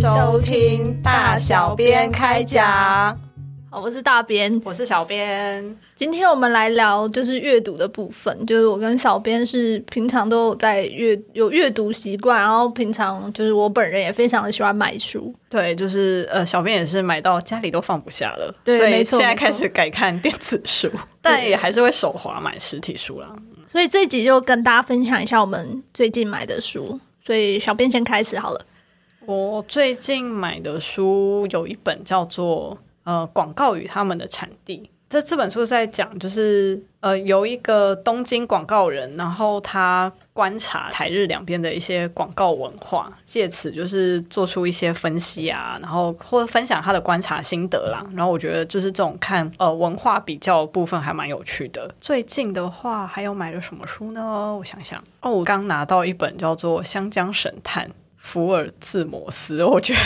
收听大小编开讲，好，我是大编，我是小编。今天我们来聊就是阅读的部分，就是我跟小编是平常都有在阅有阅读习惯，然后平常就是我本人也非常的喜欢买书。对，就是呃，小编也是买到家里都放不下了，对，所以没错现在开始改看电子书，但也还是会手滑买实体书啦。所以这一集就跟大家分享一下我们最近买的书。所以小编先开始好了。我最近买的书有一本叫做呃《广告与他们的产地》，这这本书是在讲就是呃有一个东京广告人，然后他观察台日两边的一些广告文化，借此就是做出一些分析啊，然后或者分享他的观察心得啦。然后我觉得就是这种看呃文化比较部分还蛮有趣的。最近的话还有买了什么书呢？我想想哦，我刚拿到一本叫做《香江神探》。福尔兹摩斯，我觉得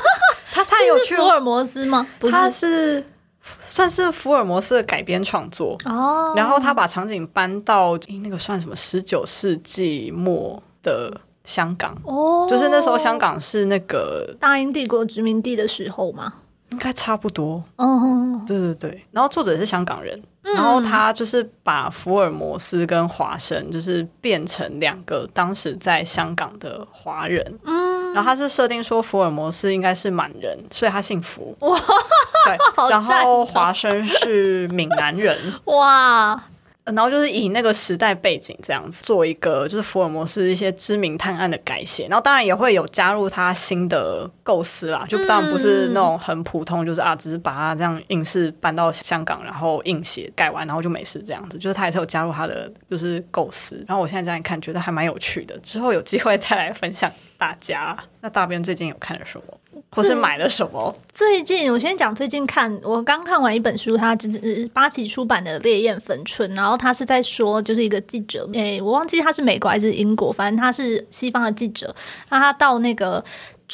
他太有趣了。福尔摩斯吗？不是，他是算是福尔摩斯的改编创作哦。然后他把场景搬到那个算什么十九世纪末的香港哦，就是那时候香港是那个大英帝国殖民地的时候吗？应该差不多。哦，对对对。然后作者是香港人，然后他就是把福尔摩斯跟华生就是变成两个当时在香港的华人。嗯，然后他是设定说福尔摩斯应该是满人，所以他姓福。哇，对。然后华生是闽南人。哇。然后就是以那个时代背景这样子做一个，就是福尔摩斯一些知名探案的改写，然后当然也会有加入他新的构思啦，就当然不是那种很普通，就是啊，只是把它这样硬是搬到香港，然后硬写改完，然后就没事这样子，就是他也是有加入他的就是构思。然后我现在这样看，觉得还蛮有趣的，之后有机会再来分享大家。那大边最近有看了什么？或是买了什么？最近我先讲最近看，我刚看完一本书，它只是八旗出版的《烈焰焚春》，然后他是在说，就是一个记者，诶，我忘记他是美国还是英国，反正他是西方的记者，那他到那个。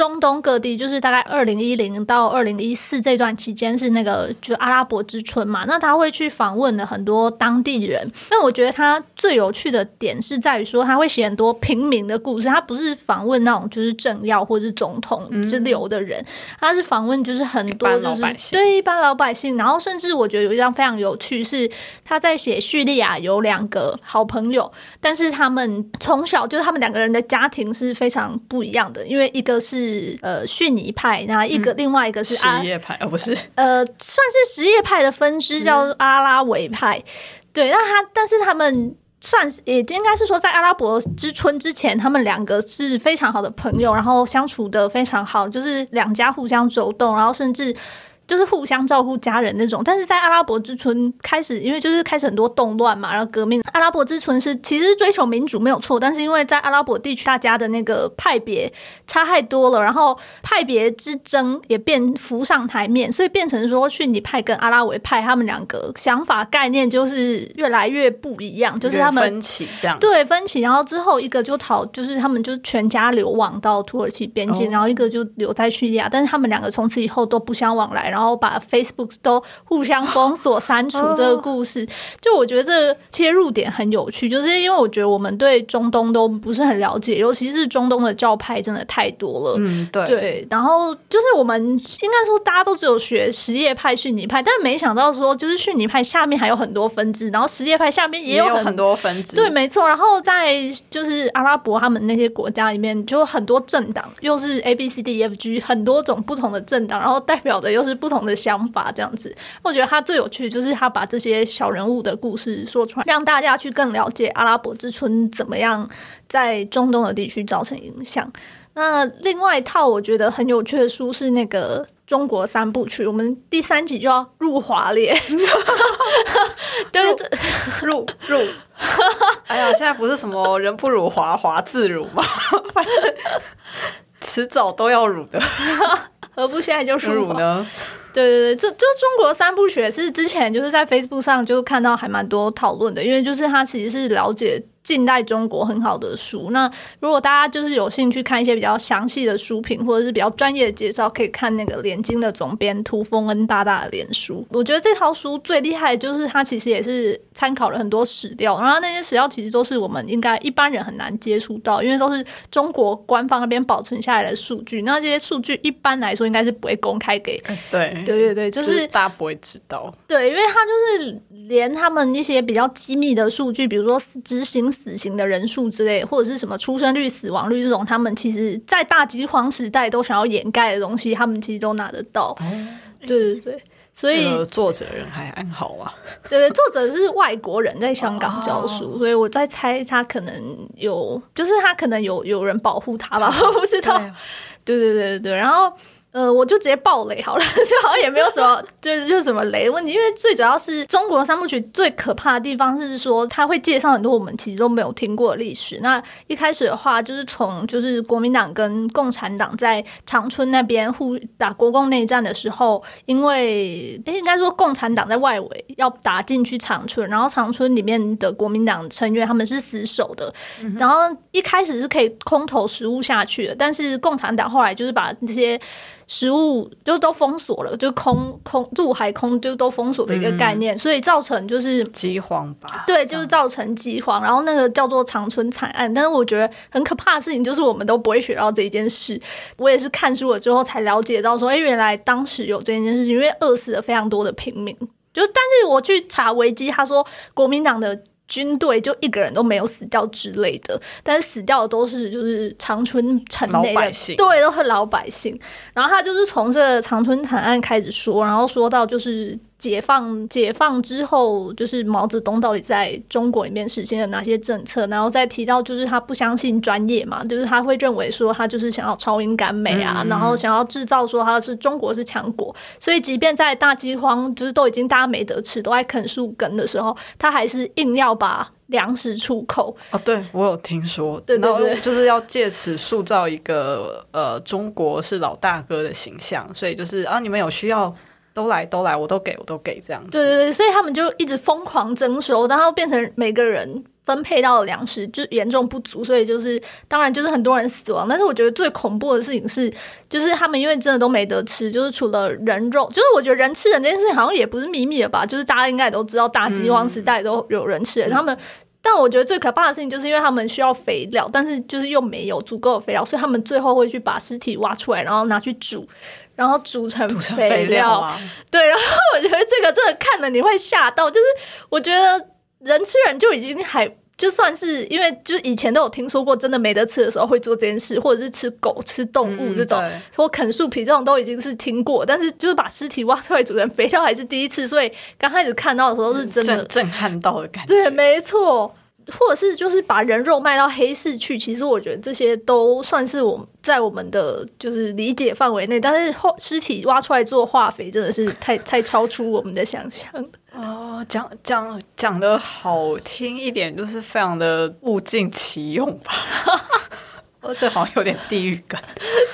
中东各地就是大概二零一零到二零一四这段期间是那个就阿拉伯之春嘛，那他会去访问了很多当地人。那我觉得他最有趣的点是在于说他会写很多平民的故事，他不是访问那种就是政要或者是总统之流的人，他是访问就是很多就是对一般老百姓。然后甚至我觉得有一张非常有趣是他在写叙利亚有两个好朋友，但是他们从小就是他们两个人的家庭是非常不一样的，因为一个是。是呃逊尼派，那一个另外一个是什叶派，而不是 呃算是什叶派的分支，叫阿拉维派。对，那他但是他们算是也应该是说，在阿拉伯之春之前，他们两个是非常好的朋友，然后相处的非常好，就是两家互相走动，然后甚至。就是互相照顾家人那种，但是在阿拉伯之春开始，因为就是开始很多动乱嘛，然后革命。阿拉伯之春是其实追求民主没有错，但是因为在阿拉伯地区，大家的那个派别差太多了，然后派别之争也变浮上台面，所以变成说逊尼派跟阿拉维派他们两个想法概念就是越来越不一样，就是他们分歧这样。对分歧，然后之后一个就逃，就是他们就全家流亡到土耳其边境，然后一个就留在叙利亚，但是他们两个从此以后都不相往来，然后。把 Facebook 都互相封锁、删除这个故事，就我觉得这个切入点很有趣，就是因为我觉得我们对中东都不是很了解，尤其是中东的教派真的太多了。嗯，对。对，然后就是我们应该说大家都只有学什叶派、逊尼派，但没想到说就是逊尼派下面还有很多分支，然后什叶派下面也有很多分支。对，没错。然后在就是阿拉伯他们那些国家里面，就很多政党，又是 A B C D E F G 很多种不同的政党，然后代表的又是不。同的想法，这样子，我觉得他最有趣就是他把这些小人物的故事说出来，让大家去更了解阿拉伯之春怎么样在中东的地区造成影响。那另外一套我觉得很有趣的书是那个中国三部曲，我们第三集就要入华列，对对，入入，哎呀，现在不是什么人不辱华，华自辱吗？迟早都要乳的。何不现在就乳呢？对对对，这就中国三部曲是之前就是在 Facebook 上就看到还蛮多讨论的，因为就是他其实是了解近代中国很好的书。那如果大家就是有兴趣看一些比较详细的书评，或者是比较专业的介绍，可以看那个连经的总编涂峰恩大大的脸书。我觉得这套书最厉害的就是它其实也是参考了很多史料，然后那些史料其实都是我们应该一般人很难接触到，因为都是中国官方那边保存下来的数据。那这些数据一般来说应该是不会公开给，对对对对，就就是大家不会知道。对，因为他就是连他们一些比较机密的数据，比如说执行死刑的人数之类，或者是什么出生率、死亡率这种，他们其实在大饥荒时代都想要掩盖的东西，他们其实都拿得到。对对对，所以呃作者人还安好啊。对对，作者是外国人，在香港教书，所以我在猜他可能有，就是他可能有有人保护他吧，我不知道。对对对对对，然后。呃，我就直接爆雷好了，就好像也没有什么，就是就是什么雷问题，因为最主要是中国三部曲最可怕的地方是说，他会介绍很多我们其实都没有听过的历史。那一开始的话，就是从就是国民党跟共产党在长春那边互打国共内战的时候，因为诶应该说共产党在外围要打进去长春，然后长春里面的国民党成员他们是死守的，然后一开始是可以空投食物下去的，但是共产党后来就是把这些。食物就都封锁了，就空空陆海空就都封锁的一个概念，所以造成就是饥荒吧。对，就是造成饥荒。然后那个叫做长春惨案，但是我觉得很可怕的事情就是我们都不会学到这一件事。我也是看书了之后才了解到，说哎，原来当时有这件事情，因为饿死了非常多的平民。就但是我去查维基，他说国民党的。军队就一个人都没有死掉之类的，但是死掉的都是就是长春城内的，对，都是老百姓。然后他就是从这个长春惨案开始说，然后说到就是。解放解放之后，就是毛泽东到底在中国里面实现了哪些政策？然后再提到，就是他不相信专业嘛，就是他会认为说他就是想要超英赶美啊，然后想要制造说他是中国是强国，所以即便在大饥荒，就是都已经大家没得吃，都在啃树根的时候，他还是硬要把粮食出口。哦，对我有听说，对对对，就是要借此塑造一个呃中国是老大哥的形象，所以就是啊，你们有需要。都来都来，我都给我都给这样子。对对对，所以他们就一直疯狂征收，然后变成每个人分配到的粮食就严重不足，所以就是当然就是很多人死亡。但是我觉得最恐怖的事情是，就是他们因为真的都没得吃，就是除了人肉，就是我觉得人吃人这件事情好像也不是秘密了吧？就是大家应该也都知道，大饥荒时代都有人吃人。他们，但我觉得最可怕的事情就是因为他们需要肥料，但是就是又没有足够的肥料，所以他们最后会去把尸体挖出来，然后拿去煮。然后煮成肥料，对，然后我觉得这个真的看了你会吓到，就是我觉得人吃人就已经还就算是因为就是以前都有听说过，真的没得吃的时候会做这件事，或者是吃狗吃动物这种，或啃树皮这种都已经是听过，但是就是把尸体挖出来煮成肥料还是第一次，所以刚开始看到的时候是真的震撼到的感觉，对，没错。或者是就是把人肉卖到黑市去，其实我觉得这些都算是我在我们的就是理解范围内，但是后尸体挖出来做化肥真的是太 太超出我们的想象哦，讲讲讲的好听一点，就是非常的物尽其用吧。哦，这好像有点地域感。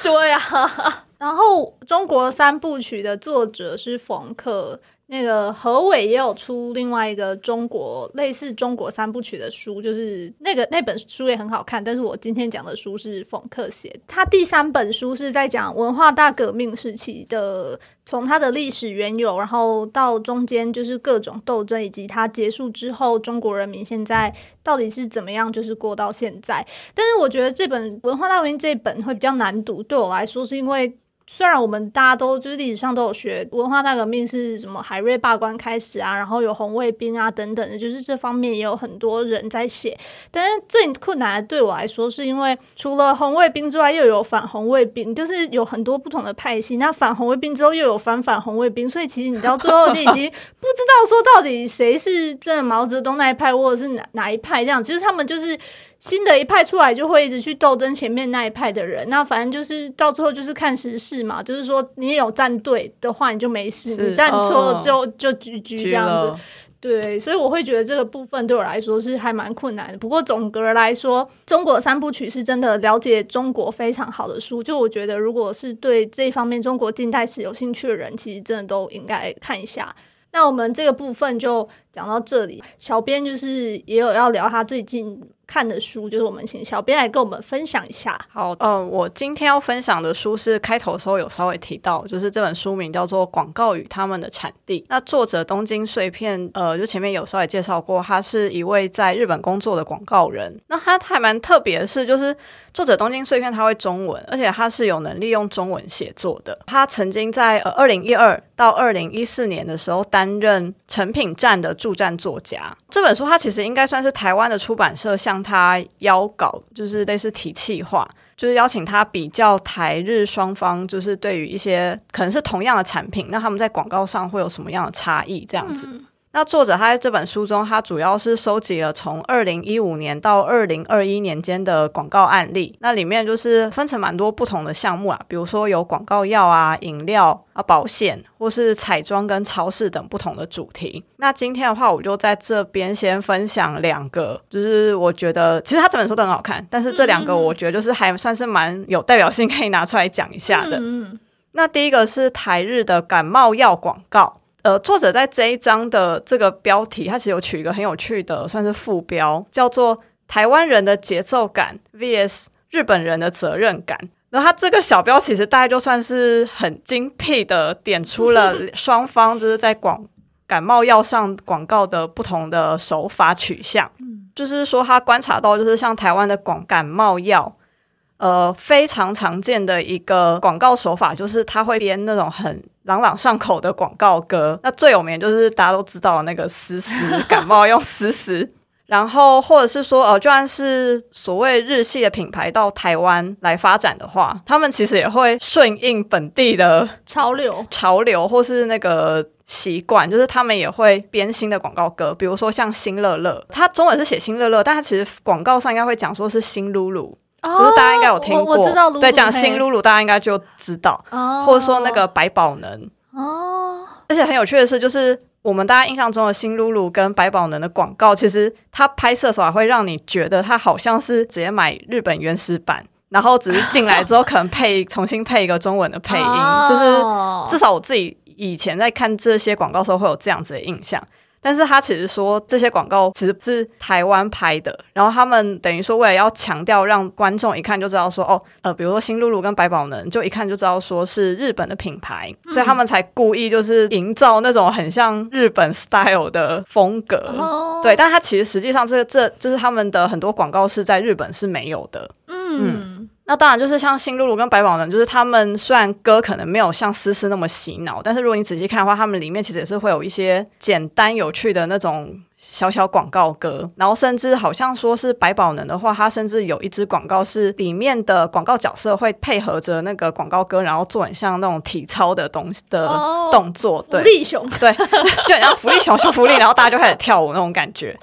对啊，然后中国三部曲的作者是冯克。那个何伟也有出另外一个中国类似中国三部曲的书，就是那个那本书也很好看。但是我今天讲的书是冯克写，他第三本书是在讲文化大革命时期的，从它的历史缘由，然后到中间就是各种斗争，以及它结束之后，中国人民现在到底是怎么样，就是过到现在。但是我觉得这本文化大革命这本会比较难读，对我来说是因为。虽然我们大家都就是历史上都有学文化大革命是什么海瑞罢官开始啊，然后有红卫兵啊等等的，就是这方面也有很多人在写。但是最困难的对我来说，是因为除了红卫兵之外，又有反红卫兵，就是有很多不同的派系。那反红卫兵之后又有反反红卫兵，所以其实你到最后你已经不知道说到底谁是这毛泽东那一派，或者是哪哪一派这样。其实他们就是。新的一派出来，就会一直去斗争前面那一派的人。那反正就是到最后就是看时事嘛，就是说你有站队的话，你就没事；你站错就就局局这样子。对，所以我会觉得这个部分对我来说是还蛮困难的。不过总的来说，中国三部曲是真的了解中国非常好的书。就我觉得，如果是对这方面中国近代史有兴趣的人，其实真的都应该看一下。那我们这个部分就讲到这里。小编就是也有要聊他最近。看的书，就是我们请小编来跟我们分享一下。好，呃，我今天要分享的书是开头的时候有稍微提到，就是这本书名叫做《广告与他们的产地》。那作者东京碎片，呃，就前面有稍微介绍过，他是一位在日本工作的广告人。那他还蛮特别的是，就是作者东京碎片他会中文，而且他是有能力用中文写作的。他曾经在呃二零一二到二零一四年的时候担任成品站的驻站作家。这本书他其实应该算是台湾的出版社向他邀稿，就是类似提气话，就是邀请他比较台日双方，就是对于一些可能是同样的产品，那他们在广告上会有什么样的差异这样子。那作者他在这本书中，他主要是收集了从二零一五年到二零二一年间的广告案例。那里面就是分成蛮多不同的项目啊，比如说有广告药啊、饮料啊、保险，或是彩妆跟超市等不同的主题。那今天的话，我就在这边先分享两个，就是我觉得其实他这本书都很好看，但是这两个我觉得就是还算是蛮有代表性，可以拿出来讲一下的。那第一个是台日的感冒药广告。呃，作者在这一章的这个标题，他其实有取一个很有趣的，算是副标，叫做“台湾人的节奏感 vs 日本人的责任感”。然后他这个小标其实大概就算是很精辟的点出了 双方就是在广感冒药上广告的不同的手法取向。嗯，就是说他观察到，就是像台湾的广感冒药。呃，非常常见的一个广告手法就是他会编那种很朗朗上口的广告歌。那最有名就是大家都知道那个丝丝 感冒用丝丝，然后或者是说，呃，就算是所谓日系的品牌到台湾来发展的话，他们其实也会顺应本地的潮流、潮流或是那个习惯，就是他们也会编新的广告歌。比如说像新乐乐，它中文是写新乐乐，但它其实广告上应该会讲说是新露露。就是大家应该有听过，对，讲新露露，大家应该就知道，或者说那个百宝能哦。而且很有趣的是，就是我们大家印象中的新露露跟百宝能的广告，其实它拍摄时候会让你觉得它好像是直接买日本原始版，然后只是进来之后可能配重新配一个中文的配音，就是至少我自己以前在看这些广告时候会有这样子的印象。但是他其实说这些广告其实是台湾拍的，然后他们等于说为了要强调让观众一看就知道说哦，呃，比如说新露露跟百宝能，就一看就知道说是日本的品牌，所以他们才故意就是营造那种很像日本 style 的风格。对，但他其实实际上这这就是他们的很多广告是在日本是没有的。嗯。那当然，就是像新露露跟百宝能，就是他们虽然歌可能没有像思思那么洗脑，但是如果你仔细看的话，他们里面其实也是会有一些简单有趣的那种小小广告歌。然后甚至好像说是百宝能的话，它甚至有一支广告是里面的广告角色会配合着那个广告歌，然后做很像那种体操的东西的动作。对，福利熊，对，就很像福利熊秀福利，然后大家就开始跳舞那种感觉。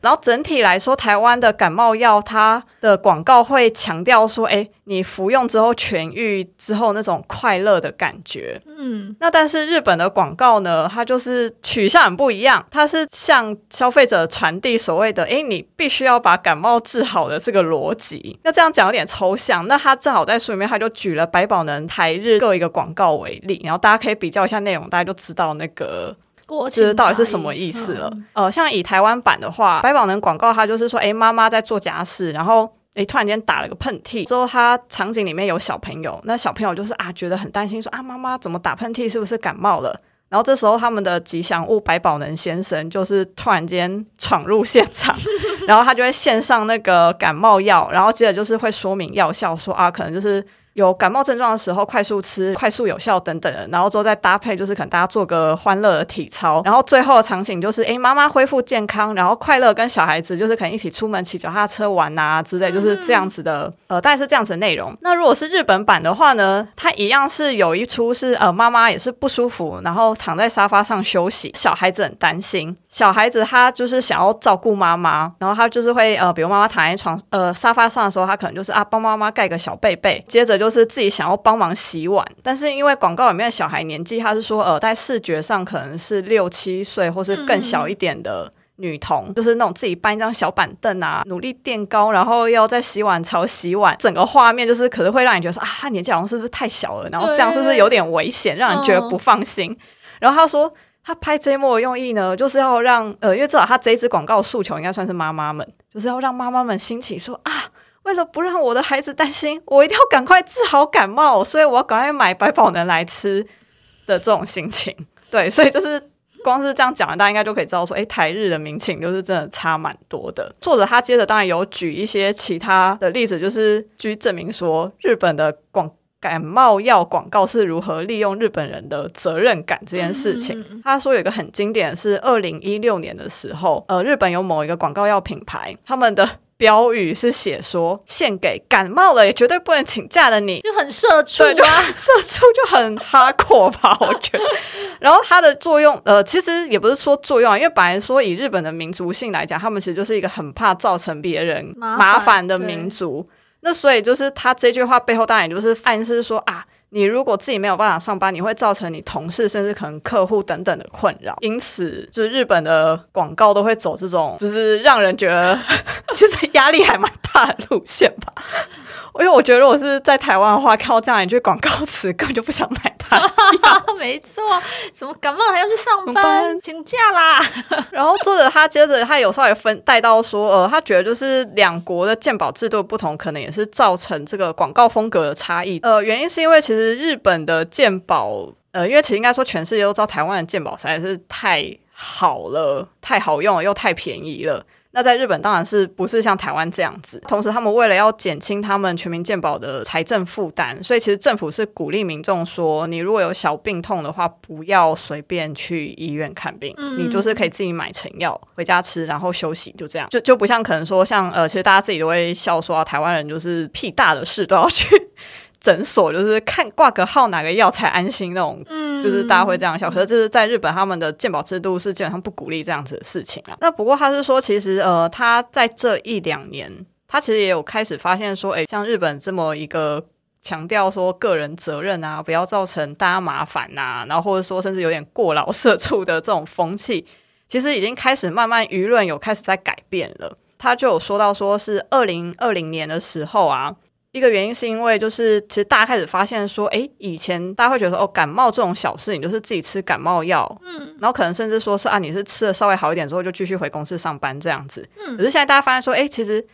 然后整体来说，台湾的感冒药，它的广告会强调说：“哎，你服用之后痊愈之后那种快乐的感觉。”嗯，那但是日本的广告呢，它就是取向很不一样，它是向消费者传递所谓的“哎，你必须要把感冒治好的这个逻辑”。那这样讲有点抽象。那他正好在书里面，他就举了百宝能、台日各一个广告为例，然后大家可以比较一下内容，大家就知道那个。这到底是什么意思了？呃，像以台湾版的话，百宝能广告它就是说，哎，妈妈在做家事，然后诶，突然间打了个喷嚏，之后他场景里面有小朋友，那小朋友就是啊，觉得很担心，说啊，妈妈怎么打喷嚏，是不是感冒了？然后这时候他们的吉祥物百宝能先生就是突然间闯入现场，然后他就会献上那个感冒药，然后接着就是会说明药效，说啊，可能就是。有感冒症状的时候，快速吃，快速有效等等的，然后之后再搭配，就是可能大家做个欢乐的体操，然后最后的场景就是，哎，妈妈恢复健康，然后快乐跟小孩子就是可能一起出门骑脚踏车玩啊之类，就是这样子的，呃，大概是这样子的内容。那如果是日本版的话呢，它一样是有一出是，呃，妈妈也是不舒服，然后躺在沙发上休息，小孩子很担心，小孩子他就是想要照顾妈妈，然后他就是会，呃，比如妈妈躺在床，呃，沙发上的时候，他可能就是啊，帮妈妈盖个小被被，接着就。就是自己想要帮忙洗碗，但是因为广告里面的小孩年纪，他是说呃，在视觉上可能是六七岁或是更小一点的女童，就是那种自己搬一张小板凳啊，努力垫高，然后要在洗碗槽洗碗，整个画面就是可能会让你觉得说啊，他年纪好像是不是太小了，然后这样是不是有点危险，让人觉得不放心。然后他说。他拍这一幕的用意呢，就是要让呃，因为至少他这一支广告诉求应该算是妈妈们，就是要让妈妈们兴起说啊，为了不让我的孩子担心，我一定要赶快治好感冒，所以我要赶快买百宝能来吃的这种心情。对，所以就是光是这样讲，大家应该就可以知道说，诶，台日的民情就是真的差蛮多的。作者他接着当然有举一些其他的例子，就是据证明说日本的广。感冒药广告是如何利用日本人的责任感这件事情？他说有一个很经典是二零一六年的时候，呃，日本有某一个广告药品牌，他们的标语是写说献给感冒了也绝对不能请假的你，就很社畜啊，社畜就很哈阔吧，我觉得。然后它的作用，呃，其实也不是说作用啊，因为本来说以日本的民族性来讲，他们其实就是一个很怕造成别人麻烦的民族。那所以就是他这句话背后当然也就是暗示说啊，你如果自己没有办法上班，你会造成你同事甚至可能客户等等的困扰。因此，就是日本的广告都会走这种，就是让人觉得 其实压力还蛮大的路线吧。因为我觉得，如果是在台湾的话，看到这样一句广告词，根本就不想买它。没错，什么感冒还要去上班，请假啦。然后作者他接着他有稍微分带到说，呃，他觉得就是两国的鉴宝制度不同，可能也是造成这个广告风格的差异。呃，原因是因为其实日本的鉴宝，呃，因为其实应该说全世界都知道台湾的鉴宝实在是太好了，太好用了，又太便宜了。那在日本当然是不是像台湾这样子，同时他们为了要减轻他们全民健保的财政负担，所以其实政府是鼓励民众说，你如果有小病痛的话，不要随便去医院看病，你就是可以自己买成药回家吃，然后休息，就这样，就就不像可能说像呃，其实大家自己都会笑说啊，台湾人就是屁大的事都要去。诊所就是看挂个号哪个药才安心那种，嗯就是大家会这样笑。可是就是在日本，他们的健保制度是基本上不鼓励这样子的事情啊。那不过他是说，其实呃，他在这一两年，他其实也有开始发现说，诶，像日本这么一个强调说个人责任啊，不要造成大家麻烦呐，然后或者说甚至有点过劳社畜的这种风气，其实已经开始慢慢舆论有开始在改变了。他就有说到说是二零二零年的时候啊。一个原因是因为，就是其实大家开始发现说，哎，以前大家会觉得哦，感冒这种小事，你就是自己吃感冒药，嗯，然后可能甚至说是啊，你是吃了稍微好一点之后就继续回公司上班这样子，嗯，可是现在大家发现说，哎，其实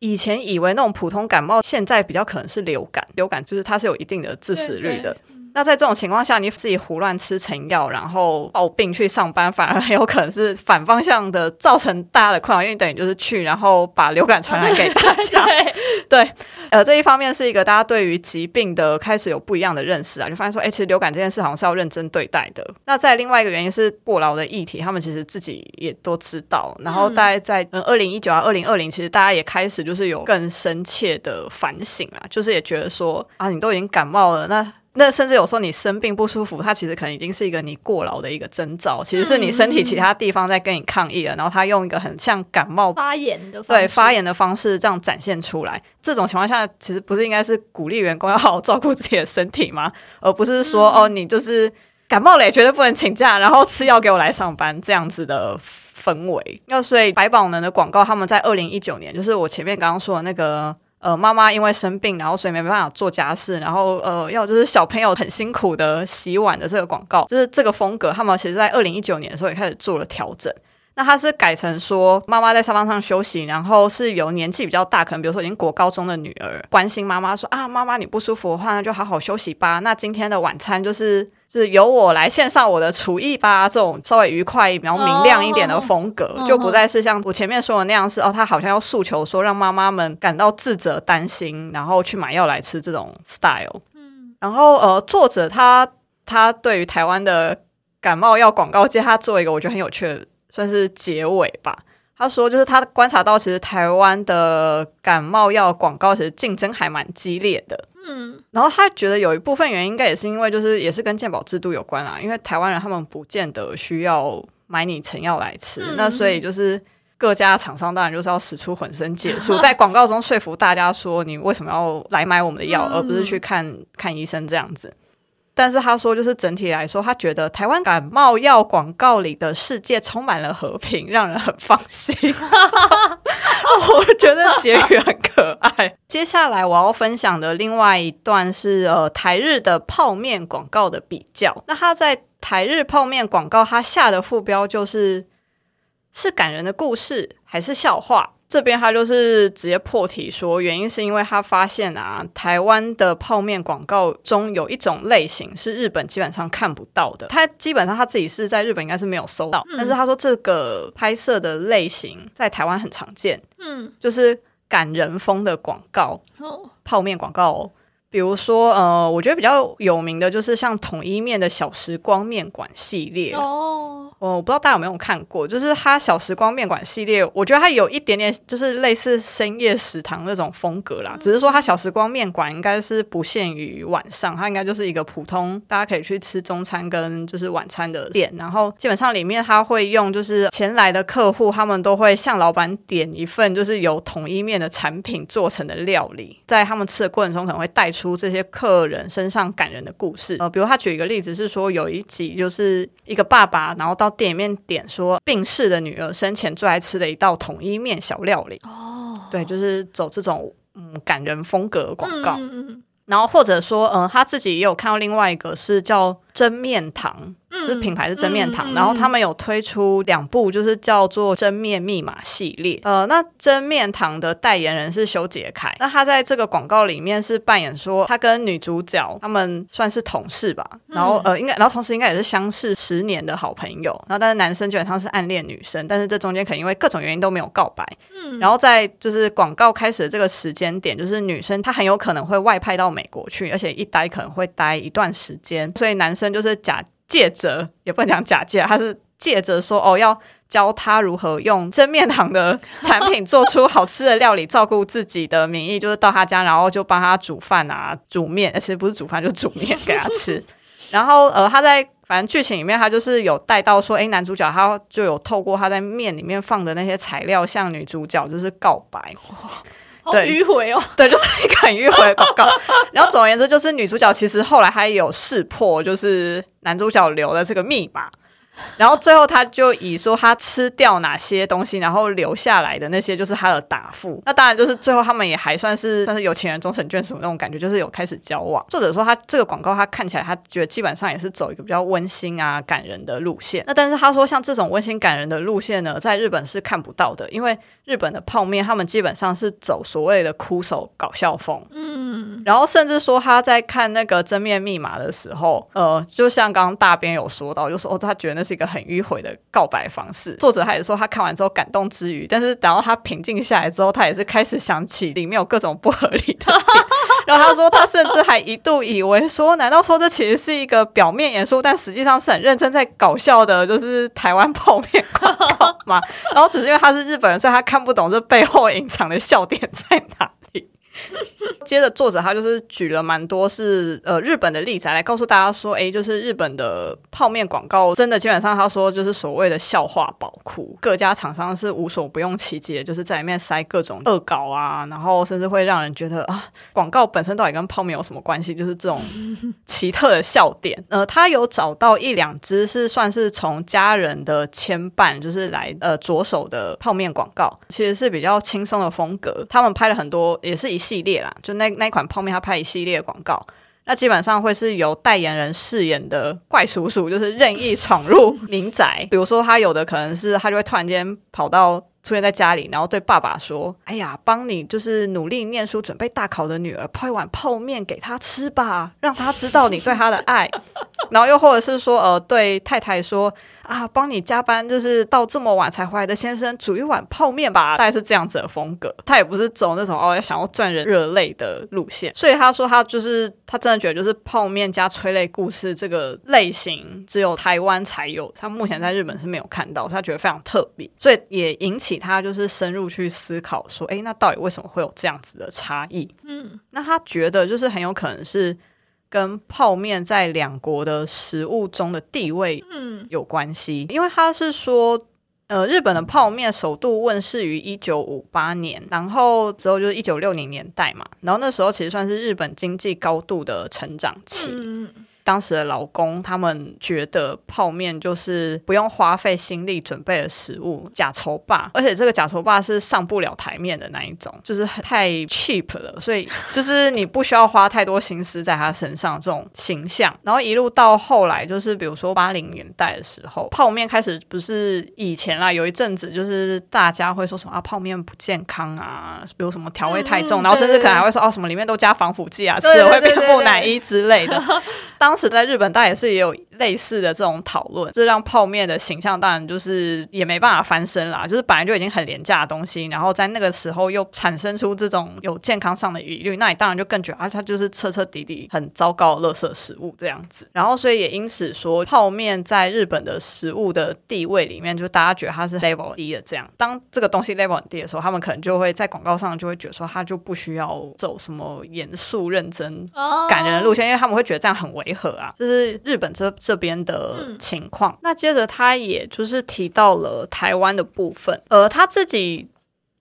以前以为那种普通感冒，现在比较可能是流感，流感就是它是有一定的致死率的。那在这种情况下，你自己胡乱吃成药，然后抱病去上班，反而很有可能是反方向的，造成大家的困扰，因为等于就是去，然后把流感传染给大家。对，呃，这一方面是一个大家对于疾病的开始有不一样的认识啊，就发现说，哎，其实流感这件事好像是要认真对待的。那在另外一个原因是过劳的议题，他们其实自己也都知道。然后大概在嗯二零一九啊二零二零，其实大家也开始就是有更深切的反省啊，就是也觉得说啊，你都已经感冒了，那。那甚至有时候你生病不舒服，它其实可能已经是一个你过劳的一个征兆，其实是你身体其他地方在跟你抗议了，然后它用一个很像感冒发炎的对发炎的方式这样展现出来。这种情况下，其实不是应该是鼓励员工要好好照顾自己的身体吗？而不是说哦，你就是感冒了也，绝对不能请假，然后吃药给我来上班这样子的氛围。那所以百宝能的广告，他们在二零一九年，就是我前面刚刚说的那个。呃，妈妈因为生病，然后所以没办法做家事，然后呃，要就是小朋友很辛苦的洗碗的这个广告，就是这个风格，他们其实在二零一九年的时候也开始做了调整。那他是改成说，妈妈在沙发上休息，然后是有年纪比较大，可能比如说已经国高中的女儿关心妈妈说啊，妈妈你不舒服的话，那就好好休息吧。那今天的晚餐就是是由我来献上我的厨艺吧。这种稍微愉快、然后明亮一点的风格，就不再是像我前面说的那样，是哦，他好像要诉求说让妈妈们感到自责、担心，然后去买药来吃这种 style。嗯，然后呃，作者他他对于台湾的感冒药广告界，他做一个我觉得很有趣的。算是结尾吧。他说，就是他观察到，其实台湾的感冒药广告其实竞争还蛮激烈的。嗯，然后他觉得有一部分原因，应该也是因为，就是也是跟健保制度有关啦。因为台湾人他们不见得需要买你成药来吃，那所以就是各家厂商当然就是要使出浑身解数，在广告中说服大家说，你为什么要来买我们的药，而不是去 看看医生这样子。但是他说，就是整体来说，他觉得台湾感冒药广告里的世界充满了和平，让人很放心。我觉得结语很可爱。接下来我要分享的另外一段是呃台日的泡面广告的比较。那他在台日泡面广告他下的副标就是是感人的故事还是笑话？这边他就是直接破题说，原因是因为他发现啊，台湾的泡面广告中有一种类型是日本基本上看不到的。他基本上他自己是在日本应该是没有搜到，但是他说这个拍摄的类型在台湾很常见，嗯，就是感人风的广告，泡面广告哦。比如说，呃，我觉得比较有名的就是像统一面的小时光面馆系列。哦，我不知道大家有没有看过，就是他小时光面馆系列，我觉得它有一点点就是类似深夜食堂那种风格啦，只是说它小时光面馆应该是不限于晚上，它应该就是一个普通大家可以去吃中餐跟就是晚餐的店，然后基本上里面他会用就是前来的客户，他们都会向老板点一份就是由统一面的产品做成的料理，在他们吃的过程中可能会带。出这些客人身上感人的故事，呃，比如他举一个例子是说，有一集就是一个爸爸，然后到店里面点说病逝的女儿生前最爱吃的一道统一面小料理。哦，对，就是走这种嗯感人风格广告。然后或者说，嗯，他自己也有看到另外一个是叫真面堂。就是品牌是真面堂，然后他们有推出两部，就是叫做真面密码系列。呃，那真面堂的代言人是修杰楷，那他在这个广告里面是扮演说他跟女主角他们算是同事吧，然后呃应该，然后同时应该也是相识十年的好朋友。然后但是男生基本上是暗恋女生，但是这中间可能因为各种原因都没有告白。嗯，然后在就是广告开始的这个时间点，就是女生她很有可能会外派到美国去，而且一待可能会待一段时间，所以男生就是假。借着也不能讲假借，他是借着说哦，要教他如何用真面堂的产品 做出好吃的料理，照顾自己的名义，就是到他家，然后就帮他煮饭啊，煮面，其实不是煮饭，就是煮面给他吃。然后呃，他在反正剧情里面，他就是有带到说，哎，男主角他就有透过他在面里面放的那些材料，向女主角就是告白。对，迂回哦，对，就是一个很迂回的广告。然后总而言之，就是女主角其实后来还有识破，就是男主角留的这个密码。然后最后他就以说他吃掉哪些东西，然后留下来的那些就是他的答复。那当然就是最后他们也还算是算是有情人终成眷属那种感觉，就是有开始交往。作者说他这个广告他看起来他觉得基本上也是走一个比较温馨啊感人的路线。那但是他说像这种温馨感人的路线呢，在日本是看不到的，因为日本的泡面他们基本上是走所谓的哭手搞笑风。嗯，然后甚至说他在看那个真面密码的时候，呃，就像刚刚大边有说到，就说哦他觉得那是。一个很迂回的告白方式，作者他也说他看完之后感动之余，但是等到他平静下来之后，他也是开始想起里面有各种不合理的。然后他说，他甚至还一度以为说，难道说这其实是一个表面严肃，但实际上是很认真在搞笑的，就是台湾泡面广告吗？然后只是因为他是日本人，所以他看不懂这背后隐藏的笑点在哪。接着，作者他就是举了蛮多是呃日本的例子来告诉大家说，哎，就是日本的泡面广告真的基本上他说就是所谓的笑话宝库，各家厂商是无所不用其极，就是在里面塞各种恶搞啊，然后甚至会让人觉得啊，广告本身到底跟泡面有什么关系？就是这种 奇特的笑点。呃，他有找到一两支是算是从家人的牵绊，就是来呃着手的泡面广告，其实是比较轻松的风格。他们拍了很多，也是一系列啦，就那那一款泡面，他拍一系列广告，那基本上会是由代言人饰演的怪叔叔，就是任意闯入民宅。比如说，他有的可能是他就会突然间跑到出现在家里，然后对爸爸说：“哎呀，帮你就是努力念书、准备大考的女儿泡一碗泡面给她吃吧，让她知道你对她的爱。”然后又或者是说，呃，对太太说。啊，帮你加班就是到这么晚才回来的先生煮一碗泡面吧，大概是这样子的风格。他也不是走那种哦要想要赚人热泪的路线，所以他说他就是他真的觉得就是泡面加催泪故事这个类型只有台湾才有，他目前在日本是没有看到，他觉得非常特别，所以也引起他就是深入去思考说，哎，那到底为什么会有这样子的差异？嗯，那他觉得就是很有可能是。跟泡面在两国的食物中的地位有关系，因为他是说，呃，日本的泡面首度问世于一九五八年，然后之后就是一九六零年代嘛，然后那时候其实算是日本经济高度的成长期。当时的老公他们觉得泡面就是不用花费心力准备的食物，假愁霸，而且这个假愁霸是上不了台面的那一种，就是太 cheap 了，所以就是你不需要花太多心思在他身上这种形象。然后一路到后来，就是比如说八零年代的时候，泡面开始不是以前啦，有一阵子就是大家会说什么啊泡面不健康啊，比如什么调味太重，然后甚至可能还会说哦什么里面都加防腐剂啊，吃了会变木乃伊之类的。当时在日本，大家也是也有类似的这种讨论，这让泡面的形象当然就是也没办法翻身啦。就是本来就已经很廉价的东西，然后在那个时候又产生出这种有健康上的疑虑，那你当然就更觉得啊，它就是彻彻底底很糟糕的垃圾食物这样子。然后所以也因此说，泡面在日本的食物的地位里面，就大家觉得它是 level 低的这样。当这个东西 level 很低的时候，他们可能就会在广告上就会觉得说，它就不需要走什么严肃认真、感人的路线，因为他们会觉得这样很违和啊。这是日本这这边的情况。那接着他也就是提到了台湾的部分，呃，他自己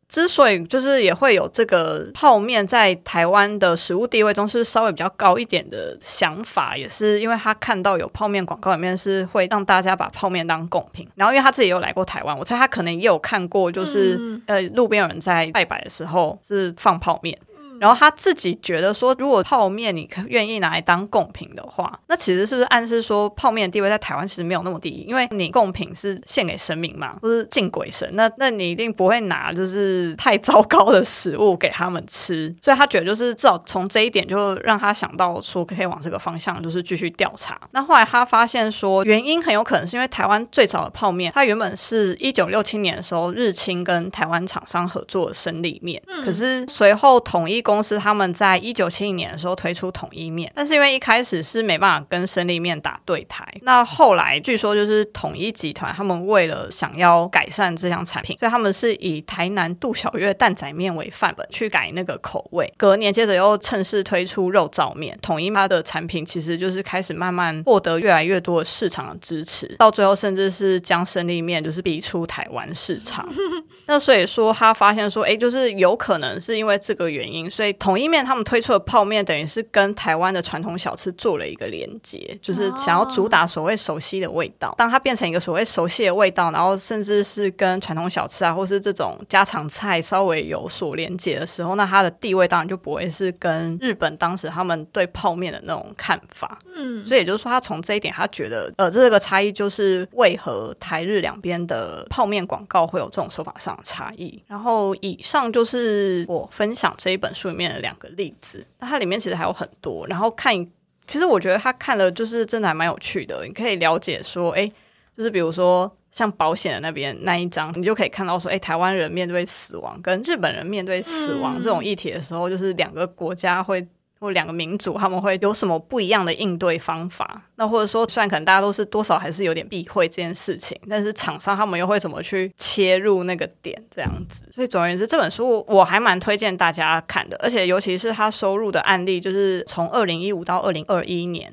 之所以就是也会有这个泡面在台湾的食物地位中是稍微比较高一点的想法，也是因为他看到有泡面广告里面是会让大家把泡面当贡品，然后因为他自己有来过台湾，我猜他可能也有看过，就是呃路边有人在拜拜的时候是放泡面。然后他自己觉得说，如果泡面你愿意拿来当贡品的话，那其实是不是暗示说泡面的地位在台湾其实没有那么低？因为你贡品是献给神明嘛，或是敬鬼神，那那你一定不会拿就是太糟糕的食物给他们吃。所以他觉得就是至少从这一点就让他想到说可以往这个方向就是继续调查。那后来他发现说，原因很有可能是因为台湾最早的泡面，它原本是一九六七年的时候日清跟台湾厂商合作的生力面，可是随后统一。公司他们在一九七一年的时候推出统一面，但是因为一开始是没办法跟生力面打对台，那后来据说就是统一集团他们为了想要改善这项产品，所以他们是以台南杜小月蛋仔面为范本去改那个口味。隔年接着又趁势推出肉燥面，统一它的产品其实就是开始慢慢获得越来越多的市场的支持，到最后甚至是将生力面就是逼出台湾市场。那所以说他发现说，哎，就是有可能是因为这个原因。所以统一面他们推出的泡面，等于是跟台湾的传统小吃做了一个连接，就是想要主打所谓熟悉的味道。当它变成一个所谓熟悉的味道，然后甚至是跟传统小吃啊，或是这种家常菜稍微有所连接的时候，那它的地位当然就不会是跟日本当时他们对泡面的那种看法。嗯，所以也就是说，他从这一点，他觉得呃，这个差异就是为何台日两边的泡面广告会有这种手法上的差异。然后以上就是我分享这一本书。里面的两个例子，那它里面其实还有很多。然后看，其实我觉得他看了就是真的还蛮有趣的。你可以了解说，哎，就是比如说像保险的那边那一章，你就可以看到说，哎，台湾人面对死亡跟日本人面对死亡这种议题的时候，就是两个国家会。或两个民族他们会有什么不一样的应对方法？那或者说，虽然可能大家都是多少还是有点避讳这件事情，但是厂商他们又会怎么去切入那个点？这样子。所以总而言之，这本书我还蛮推荐大家看的，而且尤其是他收入的案例，就是从二零一五到二零二一年。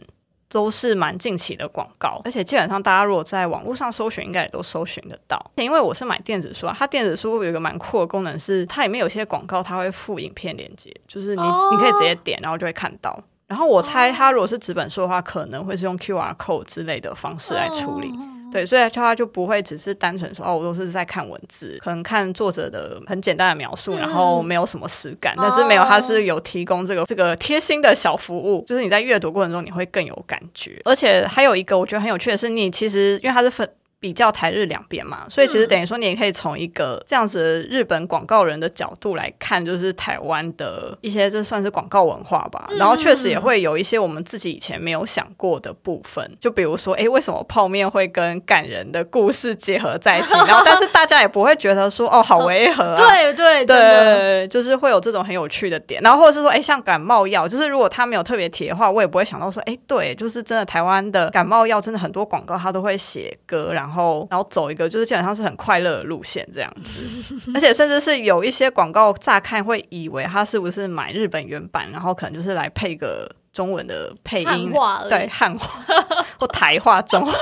都是蛮近期的广告，而且基本上大家如果在网络上搜寻，应该也都搜寻得到。因为我是买电子书啊，它电子书有一个蛮酷的功能，是它里面有些广告它会附影片连接，就是你你可以直接点，然后就会看到。然后我猜它如果是纸本书的话，可能会是用 QR code 之类的方式来处理。对，所以他就不会只是单纯说哦，我都是在看文字，可能看作者的很简单的描述，然后没有什么实感。但是没有，他是有提供这个这个贴心的小服务，就是你在阅读过程中你会更有感觉。而且还有一个我觉得很有趣的是，你其实因为它是分。比较台日两边嘛，所以其实等于说你也可以从一个这样子日本广告人的角度来看，就是台湾的一些这算是广告文化吧。然后确实也会有一些我们自己以前没有想过的部分，就比如说，哎，为什么泡面会跟感人的故事结合在一起？然后但是大家也不会觉得说，哦，好违和啊。对对对，就是会有这种很有趣的点。然后或者是说，哎，像感冒药，就是如果他没有特别提的话，我也不会想到说，哎，对，就是真的台湾的感冒药，真的很多广告他都会写歌，然后。然后，然后走一个就是基本上是很快乐的路线这样子，而且甚至是有一些广告乍看会以为他是不是买日本原版，然后可能就是来配个。中文的配音，对汉化或台化中化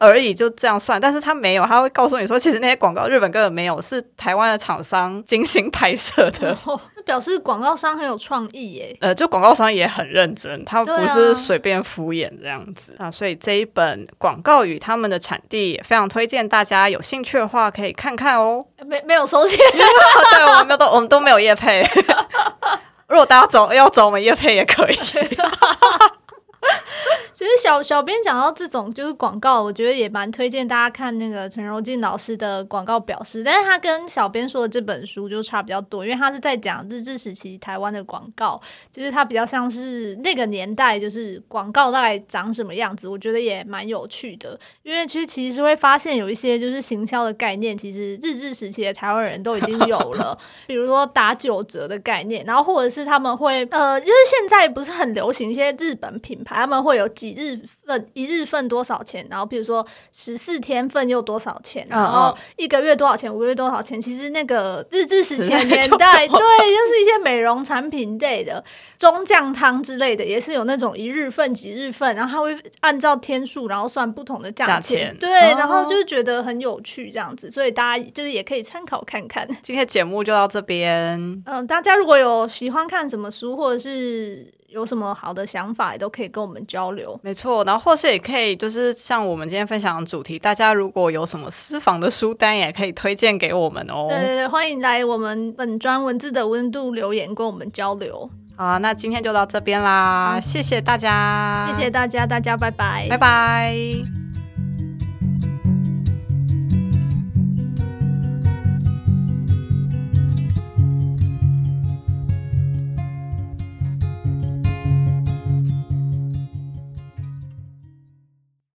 而已，就这样算。但是他没有，他会告诉你说，其实那些广告日本根本没有，是台湾的厂商精心拍摄的。表示广告商很有创意耶。呃，就广告商也很认真，他不是随便敷衍这样子啊。所以这一本广告语他们的产地也非常推荐大家有兴趣的话可以看看哦。没没有收钱，对，我们没有都我们都没有业配。如果大家找要走我们业配也可以。其实小小编讲到这种就是广告，我觉得也蛮推荐大家看那个陈柔静老师的广告表示，但是他跟小编说的这本书就差比较多，因为他是在讲日治时期台湾的广告，就是他比较像是那个年代就是广告大概长什么样子，我觉得也蛮有趣的，因为其实其实会发现有一些就是行销的概念，其实日治时期的台湾人都已经有了，比如说打九折的概念，然后或者是他们会呃，就是现在不是很流行一些日本品牌，他们会有几日份、一日份多少钱，然后比如说十四天份又多少钱，然后一个月多少钱，五个月多少钱。其实那个日治时期的年代，对，就是一些美容产品类的中酱汤之类的，也是有那种一日份、几日份，然后他会按照天数，然后算不同的价价钱对，哦然后就是觉得很有趣这样子，所以大家就是也可以参考看看。今天节目就到这边。嗯，大家如果有喜欢看什么书，或者是有什么好的想法，也都可以跟我们交流。没错，然后或是也可以，就是像我们今天分享的主题，大家如果有什么私房的书单，也可以推荐给我们哦。对对对，欢迎来我们本专文字的温度留言，跟我们交流。好啊，那今天就到这边啦，谢谢大家，谢谢大家，大家拜拜，拜拜。